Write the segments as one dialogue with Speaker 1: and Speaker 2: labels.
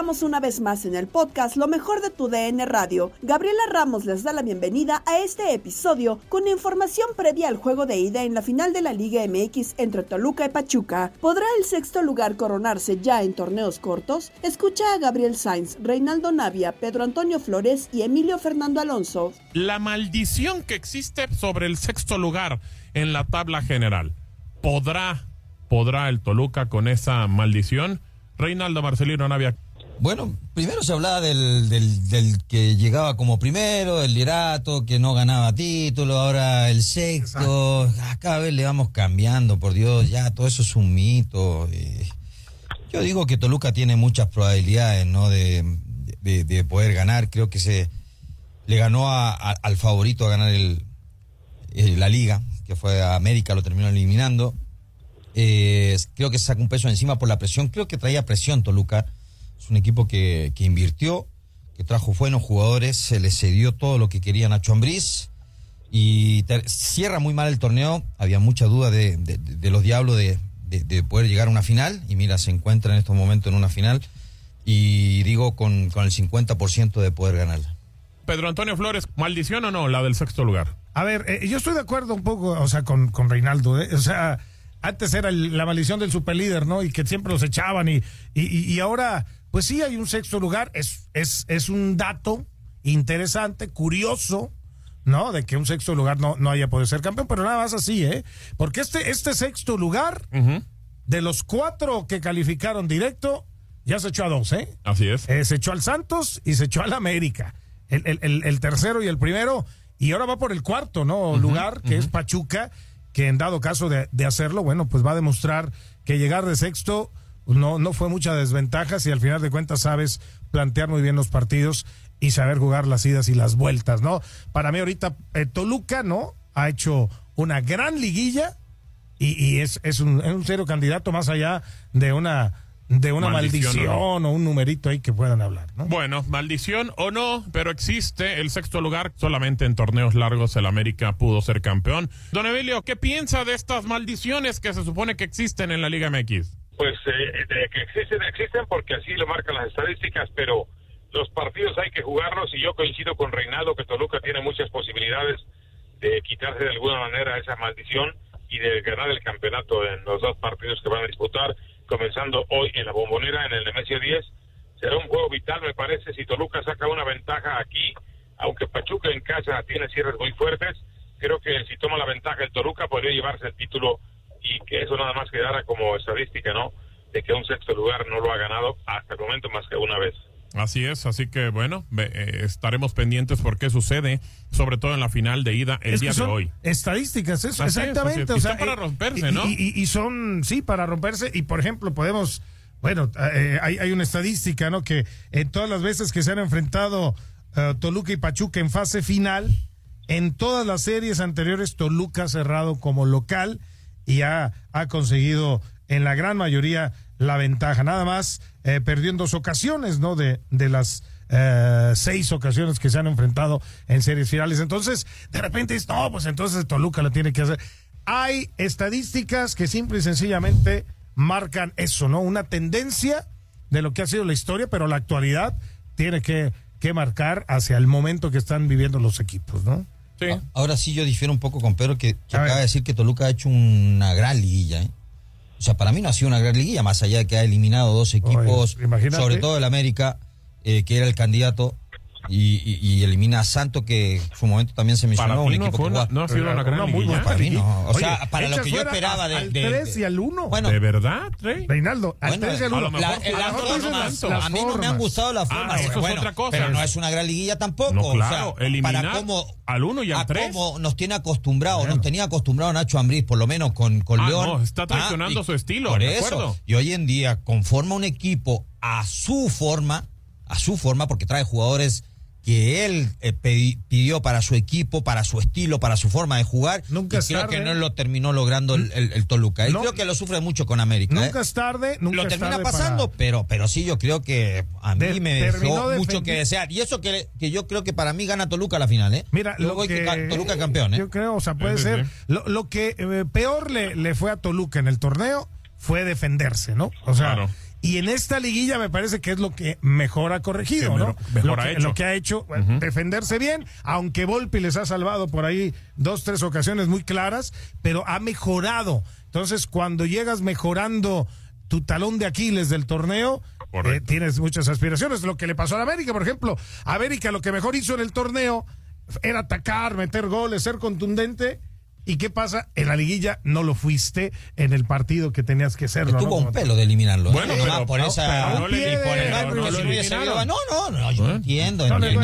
Speaker 1: Estamos una vez más en el podcast Lo mejor de tu DN Radio. Gabriela Ramos les da la bienvenida a este episodio con información previa al juego de ida en la final de la Liga MX entre Toluca y Pachuca. ¿Podrá el sexto lugar coronarse ya en torneos cortos? Escucha a Gabriel Sainz, Reinaldo Navia, Pedro Antonio Flores y Emilio Fernando Alonso.
Speaker 2: la maldición que existe sobre el sexto lugar en la tabla general. ¿Podrá, podrá el Toluca con esa maldición? Reinaldo Marcelino Navia.
Speaker 3: Bueno, primero se hablaba del, del, del que llegaba como primero, el liderato, que no ganaba título, ahora el sexto. Ah, Cada vez le vamos cambiando, por Dios, ya todo eso es un mito. eh. Yo digo que Toluca tiene muchas probabilidades, ¿no? De, de- de poder ganar. Creo que se le ganó a- a- al favorito a ganar el, la liga, que fue a América, lo terminó eliminando. Eh, creo que se sacó un peso encima por la presión. Creo que traía presión Toluca. Es un equipo que, que invirtió, que trajo buenos jugadores, se le cedió todo lo que quería Nacho Ambriz y ter- cierra muy mal el torneo. Había mucha duda de, de- de los Diablos de, de- de poder llegar a una final y mira, se encuentra en estos momentos en una final y digo con, con el 50% de poder ganarla.
Speaker 2: Pedro Antonio Flores, ¿maldición o no la del sexto lugar?
Speaker 4: A ver, eh, yo estoy de acuerdo un poco, o sea, con, con Reinaldo. ¿eh? O sea, antes era el- la maldición del superlíder, ¿no? Y que siempre los echaban y, y, y- y ahora, pues sí, hay un sexto lugar. Es, es, es un dato interesante, curioso, ¿no? De que un sexto lugar no, no haya podido ser campeón, pero nada más así, ¿eh? Porque este, este sexto lugar, de los cuatro que calificaron directo, ya se echó a dos, ¿eh?
Speaker 2: Así es.
Speaker 4: Eh, se echó al Santos y se echó al América. El, el- el- el tercero y el primero. Y ahora va por el cuarto, ¿no? Lugar, que es Pachuca, que en dado caso de, de hacerlo, bueno, pues va a demostrar que llegar de sexto no, no fue mucha desventaja si al final de cuentas sabes plantear muy bien los partidos y saber jugar las idas y las vueltas, ¿no? Para mí ahorita eh, Toluca, ¿no? Ha hecho una gran liguilla y, y es, es, un, es un serio candidato más allá de una, de una
Speaker 2: Maldición,
Speaker 4: maldición,
Speaker 2: ¿o
Speaker 4: o un numerito ahí que puedan hablar, ¿no?
Speaker 2: Bueno, maldición o no, pero existe el sexto lugar. Solamente en torneos largos el América pudo ser campeón. Don Emilio, ¿qué piensa de estas maldiciones que se supone que existen en la Liga MX?
Speaker 5: Pues eh, de que existen, existen porque así lo marcan las estadísticas, pero los partidos hay que jugarlos y yo coincido con Reinaldo que Toluca tiene muchas posibilidades de quitarse de alguna manera esa maldición y de ganar el campeonato en los dos partidos que van a disputar, comenzando hoy en la bombonera en el Nemesio 10. Será un juego vital, me parece, si Toluca saca una ventaja aquí, aunque Pachuca en casa tiene cierres muy fuertes, creo que si toma la ventaja el Toluca podría llevarse el título y que eso nada más quedara como estadística, ¿no? De que un sexto lugar no lo ha ganado hasta el momento más que una vez.
Speaker 2: Así es, así que bueno, eh, estaremos pendientes por qué sucede, sobre todo en la final de ida el día de hoy.
Speaker 4: Estadísticas, eso, exactamente.
Speaker 2: o sea, para eh, romperse, ¿no?
Speaker 4: Y, son, sí, para romperse. Y por ejemplo, podemos, bueno, eh, hay, hay, una estadística, ¿no? Que en todas las veces que se han enfrentado Toluca y Pachuca en fase final, en todas las series anteriores, Toluca ha cerrado como local y ha, ha conseguido en la gran mayoría la ventaja. Nada más eh, perdió en dos ocasiones, ¿no? De, de las eh, seis ocasiones que se han enfrentado en series finales. Entonces, de repente dice, no, pues entonces Toluca lo tiene que hacer. Hay estadísticas que simple y sencillamente marcan eso, ¿no? Una tendencia de lo que ha sido la historia, pero la actualidad tiene que, que marcar hacia el momento que están viviendo los equipos, ¿no?
Speaker 3: Sí. Ahora sí yo difiero un poco con Pedro que, que acaba de decir que Toluca ha hecho una gran liguilla, ¿eh? O sea, para mí no ha sido una gran liguilla, más allá de que ha eliminado dos equipos, sobre todo el América, eh, que era el candidato y, y, elimina a Santo, que en su momento también se mencionó. un equipo
Speaker 2: que no, ha sido una gran muy
Speaker 3: Para mí no. O sea, para lo que yo esperaba de.
Speaker 4: Al 3 y al 1.
Speaker 2: Bueno, ¿De verdad, Rey?
Speaker 4: Reinaldo, al 3 y al 1.
Speaker 3: A mí no me han gustado las formas.
Speaker 2: Ah, eso es otra cosa.
Speaker 3: Pero no es una gran liguilla tampoco.
Speaker 2: No, claro,
Speaker 3: o sea,
Speaker 2: eliminar para cómo, al 1 y al 3.
Speaker 3: Como nos tiene acostumbrado, nos tenía acostumbrado Nacho Ambriz, por lo menos con, con
Speaker 2: ah,
Speaker 3: León.
Speaker 2: No, está traicionando
Speaker 3: ah,
Speaker 2: su estilo.
Speaker 3: Por eso. Y hoy en día conforma un equipo a su forma, a su forma, porque trae jugadores que él eh, pidió para su equipo, para su estilo, para su forma de jugar.
Speaker 4: Nunca
Speaker 3: y creo que no lo terminó logrando el, Toluca. Y creo que lo sufre mucho con América.
Speaker 4: Nunca
Speaker 3: ¿eh?
Speaker 4: es tarde, nunca
Speaker 3: Lo termina pasando, pero, pero sí, yo creo que a mí me dejó mucho que desear. Y eso que, que yo creo que para mí gana Toluca la final, ¿eh?
Speaker 4: Mira, lo que,
Speaker 3: Toluca campeón, ¿eh?
Speaker 4: Yo creo, o sea, puede ser. Lo, que eh, peor le, le fue a Toluca en el torneo fue defenderse, ¿no? O sea, y en esta liguilla me parece que es lo que mejor ha corregido, ¿no?
Speaker 2: Mejor
Speaker 4: lo,
Speaker 2: ha
Speaker 4: que,
Speaker 2: hecho.
Speaker 4: lo que ha hecho, defenderse bien, aunque Volpi les ha salvado por ahí dos, tres ocasiones muy claras, pero ha mejorado. Entonces, cuando llegas mejorando tu talón de Aquiles del torneo, eh, tienes muchas aspiraciones. Lo que le pasó a América, por ejemplo, América lo que mejor hizo en el torneo era atacar, meter goles, ser contundente ¿Y qué pasa? En la liguilla no lo fuiste en el partido que tenías que serlo.
Speaker 3: Tuvo un pelo de eliminarlo.
Speaker 2: Bueno, pero,
Speaker 3: por esa.
Speaker 2: no, le, por el no,
Speaker 3: no, no, yo entiendo.
Speaker 4: No le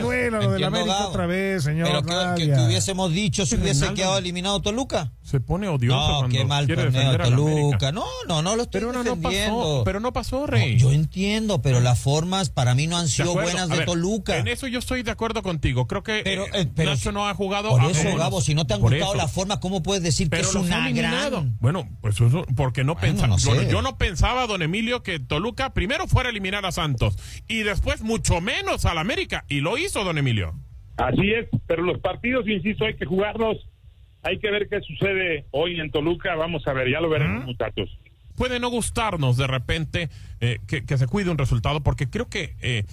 Speaker 4: duele lo de la América otra vez, señor.
Speaker 3: Pero que, que, hubiésemos dicho si hubiese quedado eliminado Toluca.
Speaker 2: Se pone odioso.
Speaker 3: No, qué mal torneo Toluca. No, no, no lo estoy
Speaker 2: pero
Speaker 3: defendiendo.
Speaker 2: No pasó, pero no pasó, Rey.
Speaker 3: yo entiendo, pero las formas para mí no han sido buenas de Toluca.
Speaker 2: En eso yo estoy de acuerdo contigo. Creo que
Speaker 3: pero, eh, pero
Speaker 2: Nacho no ha jugado.
Speaker 3: Por eso, Gabo, si no te han gustado las formas, ¿cómo puedes decir que es una gran.
Speaker 2: Bueno, pues eso, porque no pensaba. yo no pensaba, don Emilio, que Toluca primero fuera a eliminar a Santos y después mucho menos al América. Y lo hizo, don Emilio.
Speaker 5: Así es, pero los partidos, insisto, hay que jugarlos. Hay que ver qué sucede hoy en Toluca. Vamos a ver, ya lo veremos, muchachos.
Speaker 2: Puede no gustarnos de repente eh, que, se cuide un resultado, porque creo que. Eh,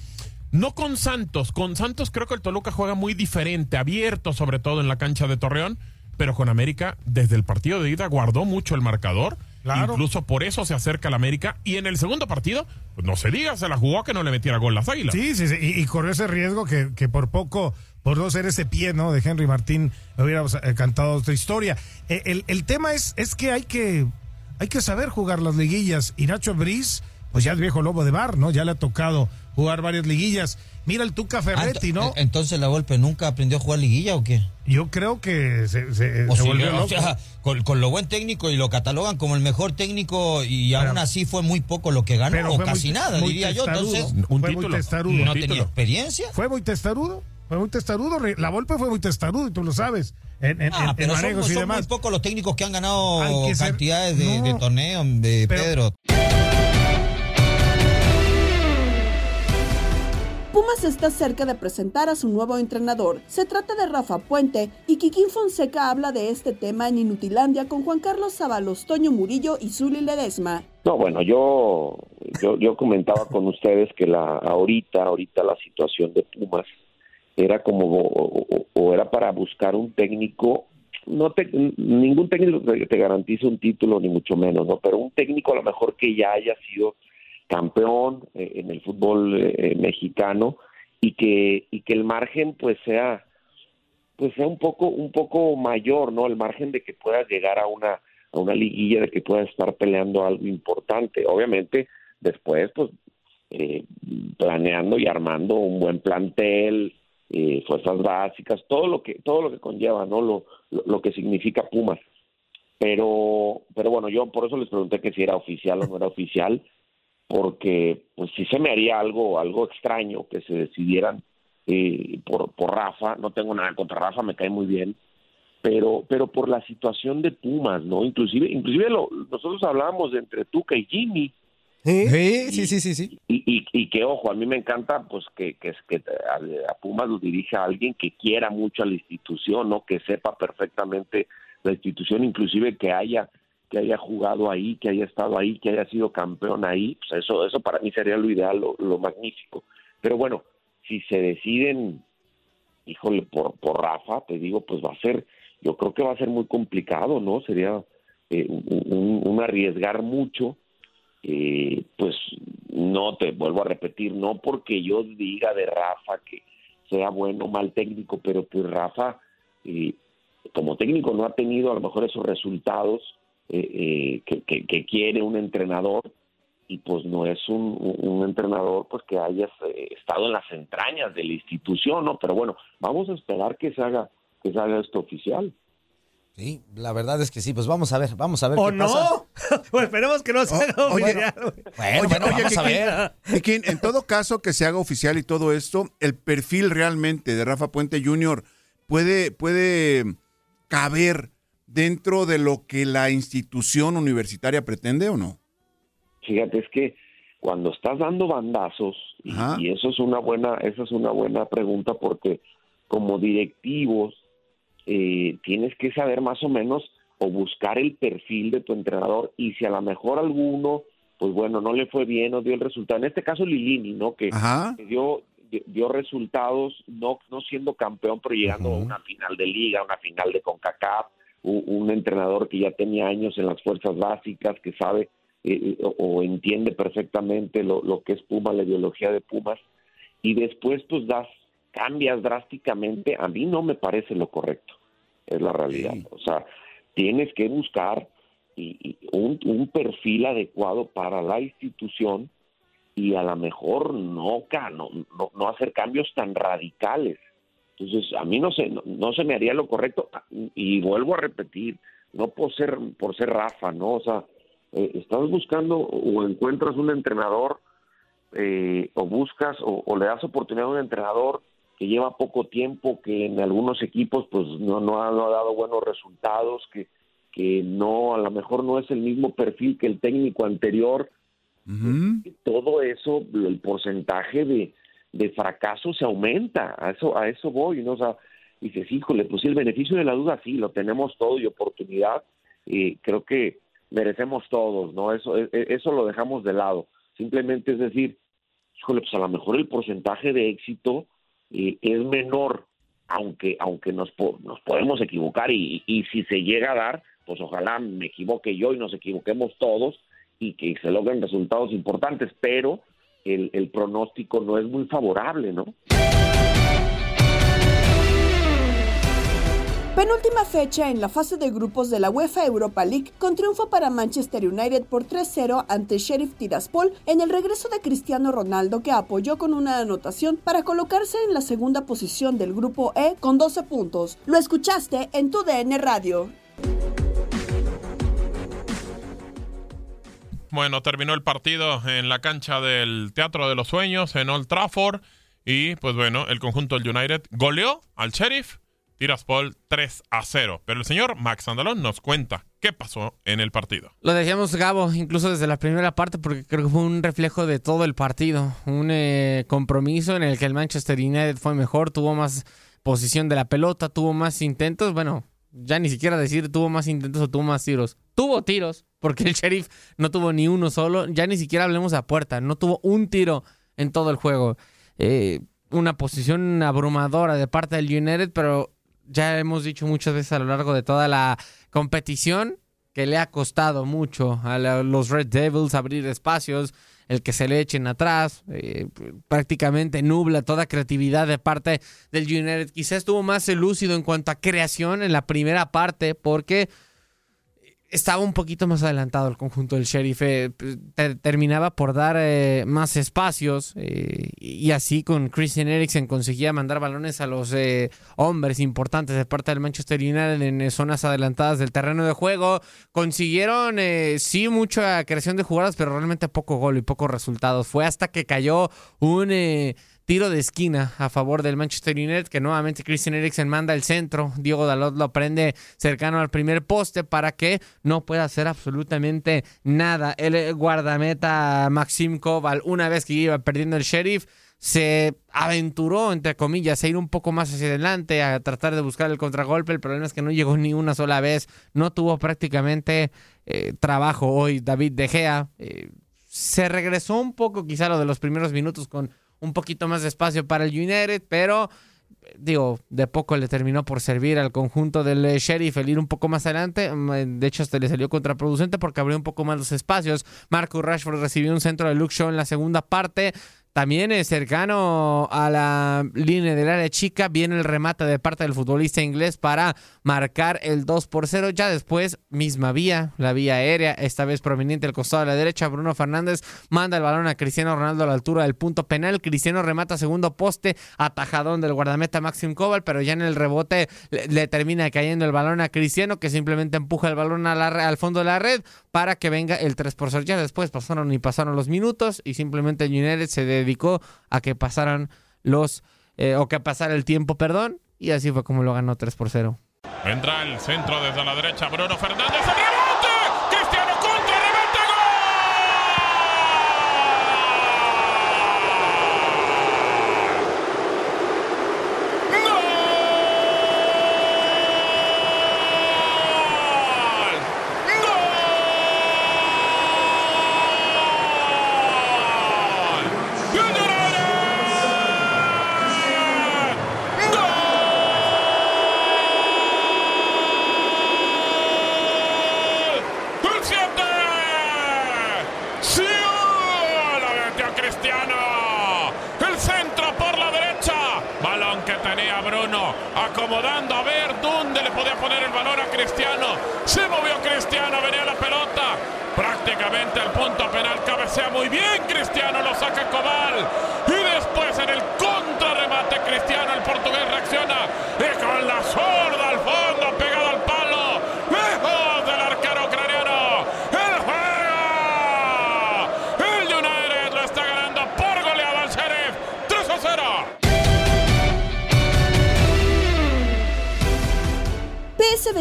Speaker 2: no con Santos, con Santos creo que el Toluca juega muy diferente, abierto sobre todo en la cancha de Torreón, pero con América desde el partido de ida guardó mucho el marcador. Incluso por eso se acerca al América. Y en el segundo partido, pues no se diga, se la jugó que no le metiera gol las águilas.
Speaker 4: Sí, sí, sí. Y, corrió ese riesgo que, que, por poco, por no ser ese pie, ¿no? De Henry Martín, hubiéramos cantado otra historia. Eh, el, el, tema es, es que hay que hay que saber jugar las liguillas. Y Nacho Briz, pues ya es viejo lobo de bar, ¿no? Ya le ha tocado jugar varias liguillas. Mira el Tuca Ferretti, ¿no?
Speaker 3: Entonces la golpe nunca aprendió a jugar liguilla o qué?
Speaker 4: Yo creo que se, se, volvió loco. O sea,
Speaker 3: con, lo buen técnico y lo catalogan como el mejor técnico y aún así fue muy poco lo que ganó o casi nada, diría yo. Entonces,
Speaker 4: un fue título. Muy testarudo.
Speaker 3: ¿No tenía experiencia?
Speaker 4: Fue muy testarudo. Fue muy testarudo. La golpe fue muy testarudo y tú lo sabes. En, en,
Speaker 3: ah, pero son, son muy pocos los técnicos que han ganado cantidades de, de torneos, de Pedro.
Speaker 1: Pumas está cerca de presentar a su nuevo entrenador. Se trata de Rafa Puente y Kikín Fonseca habla de este tema en Inutilandia con Juan Carlos Zabalos, Toño Murillo y Zuli Ledesma.
Speaker 6: No, bueno, yo, yo, comentaba con ustedes que la ahorita, ahorita la situación de Pumas era como o, era para buscar un técnico no te, ningún técnico te, te garantiza un título, ni mucho menos, ¿no? Pero un técnico a lo mejor que ya haya sido campeón eh, en el fútbol eh, mexicano y que, y que el margen pues sea pues sea un poco un poco mayor no el margen de que puedas llegar a una a una liguilla de que puedas estar peleando algo importante. Obviamente después pues eh, planeando y armando un buen plantel eh, fuerzas básicas todo lo que todo lo que conlleva no lo, lo, lo que significa Pumas. Pero pero bueno yo por eso les pregunté que si era oficial o no era oficial porque pues sí se me haría algo algo extraño que se decidieran eh, por, por Rafa, no tengo nada contra Rafa, me cae muy bien, pero pero por la situación de Pumas, ¿no? Inclusive inclusive lo, nosotros hablábamos de entre Tuca y Jimmy.
Speaker 7: Sí, sí, sí, sí, sí.
Speaker 6: Y, y, y, que ojo, a mí me encanta pues que, que, que a, a Pumas lo dirija alguien que quiera mucho a la institución, ¿no? Que sepa perfectamente la institución, inclusive que haya que haya jugado ahí, que haya estado ahí, que haya sido campeón ahí, pues eso, eso para mí sería lo ideal, lo, lo magnífico. Pero bueno, si se deciden, híjole, por, por Rafa, te digo, pues va a ser, yo creo que va a ser muy complicado, ¿no? Sería eh, un, arriesgar mucho, eh, pues no te vuelvo a repetir, no porque yo diga de Rafa que sea bueno o mal técnico, pero pues Rafa, eh, como técnico no ha tenido a lo mejor esos resultados eh, que, que, que, quiere un entrenador y pues no es un, un entrenador pues que haya eh, estado en las entrañas de la institución, ¿no? Pero bueno, vamos a esperar que se haga que se haga esto oficial.
Speaker 7: Sí, la verdad es que sí, pues vamos a ver, vamos a ver
Speaker 8: ¿O
Speaker 7: qué
Speaker 8: no?
Speaker 7: pasa.
Speaker 8: pues esperemos que no se haga
Speaker 9: oye,
Speaker 8: oficial.
Speaker 7: Bueno,
Speaker 9: Oye,
Speaker 7: bueno,
Speaker 9: oye,
Speaker 7: vamos a
Speaker 9: Kikín,
Speaker 7: ver.
Speaker 9: Kikín, en todo caso que se haga oficial y todo esto, el perfil realmente de Rafa Puente Jr. puede, puede caber dentro de lo que la institución universitaria pretende o no?
Speaker 6: Fíjate, es que cuando estás dando bandazos, y, y, eso es una buena, esa es una buena pregunta porque como directivos eh, tienes que saber más o menos o buscar el perfil de tu entrenador y si a lo mejor alguno, pues bueno, no le fue bien o dio el resultado. En este caso Lilini, ¿no? Que, que dio, dio resultados no, no siendo campeón, pero llegando uh -huh. a una final de liga, a una final de CONCACAF, un, un entrenador que ya tenía años en las fuerzas básicas, que sabe eh, o, o, entiende perfectamente lo, lo, que es Puma, la ideología de Pumas, y después pues das, cambias drásticamente, a mí no me parece lo correcto, es la realidad. Sí. O sea, tienes que buscar y, y un, un, perfil adecuado para la institución y a lo mejor no, no, no, no hacer cambios tan radicales. Entonces, a mí no se, no, no se me haría lo correcto, y vuelvo a repetir, no por ser, por ser Rafa, ¿no? O sea, eh, estás buscando o encuentras un entrenador eh, o buscas o, o, le das oportunidad a un entrenador que lleva poco tiempo, que en algunos equipos pues no, no, ha, no ha dado buenos resultados, que, que no, a lo mejor no es el mismo perfil que el técnico anterior. Uh -huh. Todo eso, el porcentaje de, de fracaso se aumenta, a eso, a eso voy, ¿no? O sea, dices, híjole, pues sí, el beneficio de la duda sí, lo tenemos todo y oportunidad, eh, creo que merecemos todos, ¿no? Eso, eso lo dejamos de lado. Simplemente es decir, híjole, pues a lo mejor el porcentaje de éxito eh, es menor, aunque, aunque nos, nos podemos equivocar y, y, si se llega a dar, pues ojalá me equivoque yo y nos equivoquemos todos y que se logren resultados importantes, pero el, pronóstico no es muy favorable, ¿no?
Speaker 1: Penúltima fecha en la fase de grupos de la UEFA Europa League con triunfo para Manchester United por 3-0 ante Sheriff Tiraspol en el regreso de Cristiano Ronaldo que apoyó con una anotación para colocarse en la segunda posición del grupo E con 12 puntos. Lo escuchaste en tu DN Radio.
Speaker 2: Bueno, terminó el partido en la cancha del Teatro de los Sueños en Old Trafford y pues bueno, el conjunto del United goleó al Sheriff Tiraspol 3 a 0. Pero el señor Max Andalón nos cuenta qué pasó en el partido.
Speaker 8: Lo decíamos, Gabo, incluso desde la primera parte, porque creo que fue un reflejo de todo el partido. Un eh, compromiso en el que el Manchester United fue mejor, tuvo más posición de la pelota, tuvo más intentos. Bueno, ya ni siquiera decir tuvo más intentos o tuvo más tiros. Tuvo tiros, porque el sheriff no tuvo ni uno solo. Ya ni siquiera hablemos a puerta, no tuvo un tiro en todo el juego. Eh, una posición abrumadora de parte del United, pero ya hemos dicho muchas veces a lo largo de toda la competición que le ha costado mucho a los Red Devils abrir espacios, el que se le echen atrás, eh, prácticamente nubla toda creatividad de parte del United. Quizás estuvo más lúcido en cuanto a creación en la primera parte, porque estaba un poquito más adelantado el conjunto del sheriff. Eh, terminaba por dar eh, más espacios eh, y así con Christian Eriksen conseguía mandar balones a los hombres importantes de parte del Manchester United en zonas adelantadas del terreno de juego. Consiguieron sí mucha creación de jugadas, pero realmente poco gol y pocos resultados. Fue hasta que cayó un Tiro de esquina a favor del Manchester United, que nuevamente Christian Eriksen manda el centro. Diego Dalot lo prende cercano al primer poste para que no pueda hacer absolutamente nada. El guardameta Maxim Koval, una vez que iba perdiendo el sheriff, se aventuró, entre comillas, a ir un poco más hacia adelante, a tratar de buscar el contragolpe. El problema es que no llegó ni una sola vez. No tuvo prácticamente eh, trabajo hoy David De Gea. Eh, se regresó un poco quizá lo de los primeros minutos con un poquito más de espacio para el United, pero digo, de poco le terminó por servir al conjunto del eh, Sheriff el ir un poco más adelante. Mm, de hecho, hasta le salió contraproducente porque abrió un poco más los espacios. Marcus Rashford recibió un centro de Luke Shaw en la segunda parte. También es cercano a la línea del área chica, viene el remate de parte del futbolista inglés para marcar el 2 por 0. Ya después, misma vía, la vía aérea, esta vez proveniente del costado de la derecha. Bruno Fernández manda el balón a Cristiano Ronaldo a la altura del punto penal. Cristiano remata segundo poste, atajadón del guardameta Maxim Koval, pero ya en el rebote le, termina cayendo el balón a Cristiano, que simplemente empuja el balón al fondo de la red para que venga el 3 por 0. Ya después pasaron y pasaron los minutos y simplemente United se dedicó a que pasaran los, eh, o que pasara el tiempo, perdón, y así fue como lo ganó 3 por 0.
Speaker 2: Vendrá el centro desde la derecha, Bruno Fernández.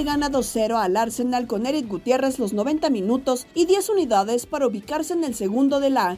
Speaker 1: Gana 2-0 al Arsenal con Eric Gutiérrez los 90 minutos y 10 unidades para ubicarse en el segundo de la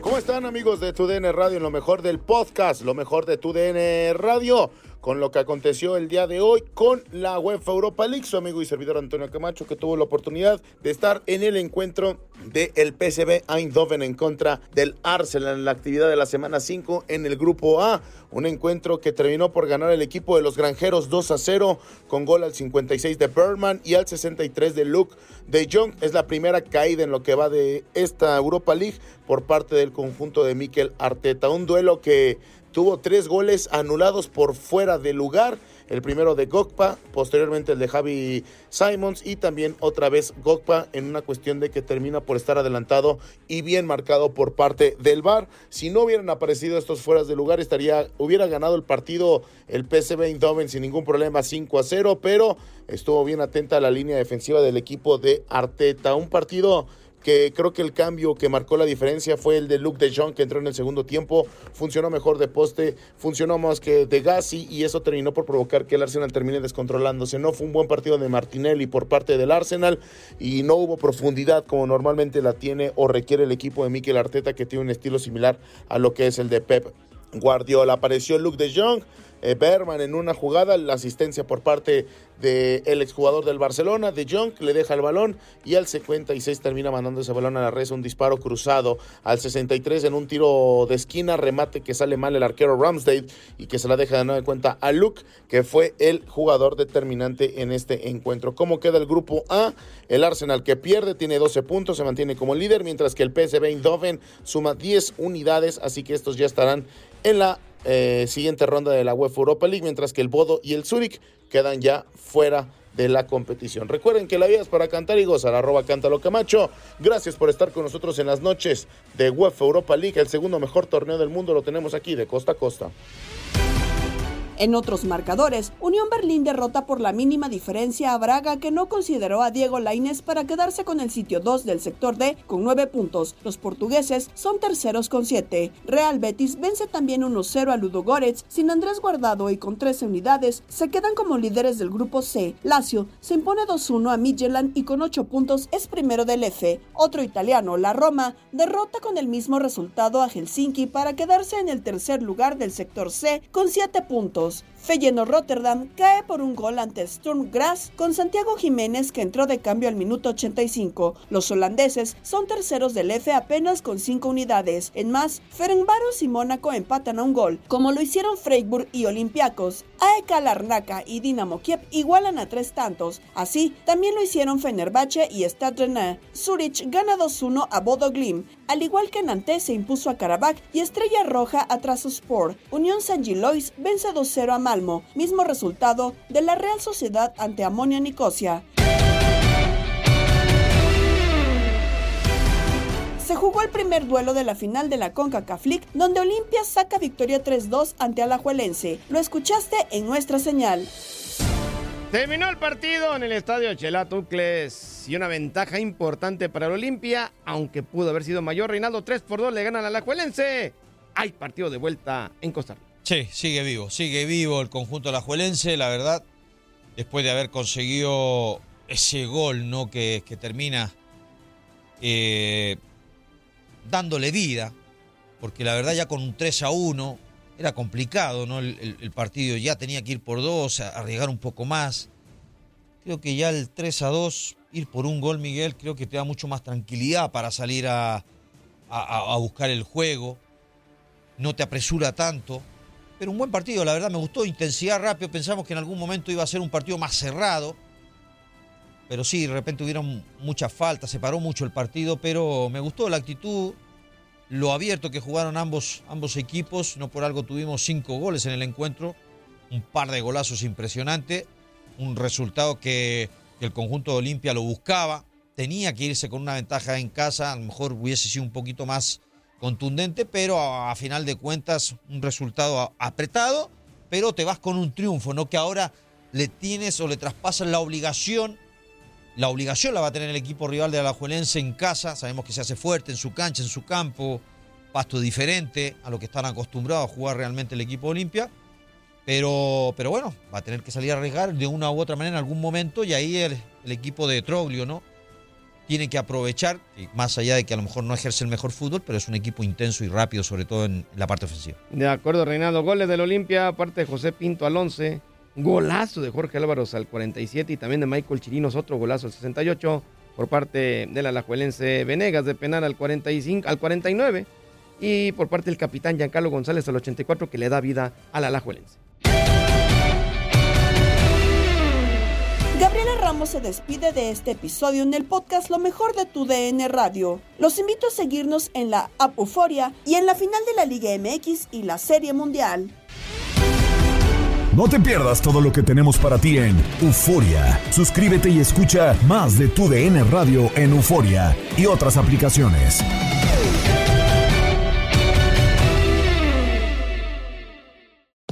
Speaker 10: ¿Cómo están amigos de TUDN Radio? En lo mejor del podcast, lo mejor de TUDN Radio con lo que aconteció el día de hoy con la UEFA Europa League. Su amigo y servidor Antonio Camacho, que tuvo la oportunidad de estar en el encuentro del el PSV Eindhoven en contra del Arsenal en la actividad de la semana 5 en el grupo A. Un encuentro que terminó por ganar el equipo de los granjeros 2 a 0 con gol al 56 de Berman y al 63 de Luke de Jong. Es la primera caída en lo que va de esta Europa League por parte del conjunto de Mikel Arteta. Un duelo que tuvo tres goles anulados por fuera de lugar. El primero de Gokpa, posteriormente el de Javi Simons y también otra vez Gokpa en una cuestión de que termina por estar adelantado y bien marcado por parte del VAR. Si no hubieran aparecido estos fueras de lugar, estaría, hubiera ganado el partido el PSV Eindhoven sin ningún problema 5 a 0, pero estuvo bien atenta a la línea defensiva del equipo de Arteta. Un partido que creo que el cambio que marcó la diferencia fue el de Luke de Jong que entró en el segundo tiempo, funcionó mejor de poste, funcionó más que de Gassi y eso terminó por provocar que el Arsenal termine descontrolándose. No fue un buen partido de Martinelli por parte del Arsenal y no hubo profundidad como normalmente la tiene o requiere el equipo de Mikel Arteta que tiene un estilo similar a lo que es el de Pep Guardiola. Apareció Luke de Jong Berman en una jugada, la asistencia por parte del exjugador del Barcelona, de Jong, le deja el balón y al 56 termina mandando ese balón a la red, un disparo cruzado al 63 en un tiro de esquina, remate que sale mal el arquero Ramsdale y que se la deja de nueva cuenta a Luke, que fue el jugador determinante en este encuentro. ¿Cómo queda el grupo A? El Arsenal que pierde tiene 12 puntos, se mantiene como líder, mientras que el PSV Eindhoven suma 10 unidades, así que estos ya estarán en la eh, siguiente ronda de la UEFA Europa League, mientras que el Bodo y el Zurich quedan ya fuera de la competición. Recuerden que la vida es para cantar y gozar, arroba cántalo Camacho. Gracias por estar con nosotros en las noches de UEFA Europa League, el segundo mejor torneo del mundo lo tenemos aquí de costa a costa.
Speaker 1: En otros marcadores, Unión Berlín derrota por la mínima diferencia a Braga que no consideró a Diego Lainez para quedarse con el sitio 2 del sector D con 9 puntos. Los portugueses son terceros con 7. Real Betis vence también 1-0 a Ludogorets sin Andrés Guardado y con 13 unidades se quedan como líderes del grupo C. Lazio se impone 2-1 a Midtjylland y con 8 puntos es primero del F. Otro italiano, la Roma, derrota con el mismo resultado a Helsinki para quedarse en el tercer lugar del sector C con 7 puntos todos Feyenoord Rotterdam cae por un gol ante Sturm Graz con Santiago Jiménez que entró de cambio al minuto 85. Los holandeses son terceros del F apenas con 5 unidades. En más, Ferencváros y Mónaco empatan a un gol, como lo hicieron Freiburg y Olympiacos. AEK Larnaca y Dinamo Kiev igualan a tres tantos. Así, también lo hicieron Fenerbahce y Stade Rennais. Zurich gana 2-1 a Bodo Glimt, al igual que Nantes se impuso a Karabakh y Estrella Roja a Trabzonspor. Unión San Gilois vence 2-0 a Mismo resultado de la Real Sociedad ante Amonia Nicosia. se jugó el primer duelo de la final de la CONCACAF League, donde Olimpia saca victoria 3-2 ante Alajuelense. Lo escuchaste en nuestra señal.
Speaker 11: Terminó el partido en el estadio Chelatucles y una ventaja importante para el Olimpia, aunque pudo haber sido mayor. Reinaldo 3 por 2 le ganan a Alajuelense. Hay partido de vuelta en Costa Rica.
Speaker 3: Sí, sigue vivo, sigue vivo el conjunto alajuelense, la verdad, después de haber conseguido ese gol, ¿no? Que, termina eh, dándole vida, porque la verdad ya con un 3 a 1 era complicado, ¿no? El, partido ya tenía que ir por dos, arriesgar un poco más. Creo que ya el 3 a 2, ir por un gol, Miguel, creo que te da mucho más tranquilidad para salir a, buscar el juego. No te apresura tanto. Pero un buen partido, la verdad me gustó, intensidad rápido. Pensamos que en algún momento iba a ser un partido más cerrado. Pero sí, de repente hubieron muchas faltas, se paró mucho el partido, pero me gustó la actitud, lo abierto que jugaron ambos, ambos equipos. No por algo tuvimos cinco goles en el encuentro, un par de golazos impresionantes, un resultado que, el conjunto de Olimpia lo buscaba. Tenía que irse con una ventaja en casa, a lo mejor hubiese sido un poquito más contundente, pero a, final de cuentas un resultado apretado, pero te vas con un triunfo, no que ahora le tienes o le traspasas la obligación la obligación la va a tener el equipo rival de Alajuelense en casa. Sabemos que se hace fuerte en su cancha, en su campo, pasto diferente a lo que están acostumbrados a jugar realmente el equipo Olimpia. Pero, pero bueno, va a tener que salir a arriesgar de una u otra manera en algún momento y ahí el, equipo de Troglio, ¿no? Tiene que aprovechar, más allá de que a lo mejor no ejerce el mejor fútbol, pero es un equipo intenso y rápido, sobre todo en la parte ofensiva.
Speaker 11: De acuerdo, Reinaldo. Goles del Olimpia, aparte de José Pinto al 11, Golazo de Jorge Álvaros al 47 y también de Michael Chirinos, otro golazo al 68 por parte del alajuelense Venegas de penal al 45 al 49 y por parte del capitán Giancarlo González al 84 que le da vida al alajuelense.
Speaker 1: Se despide de este episodio en el podcast Lo mejor de tu DN Radio. Los invito a seguirnos en la app Euforia y en la final de la Liga MX y la Serie Mundial.
Speaker 12: No te pierdas todo lo que tenemos para ti en Euforia. Suscríbete y escucha más de tu DN Radio en Euforia y otras aplicaciones.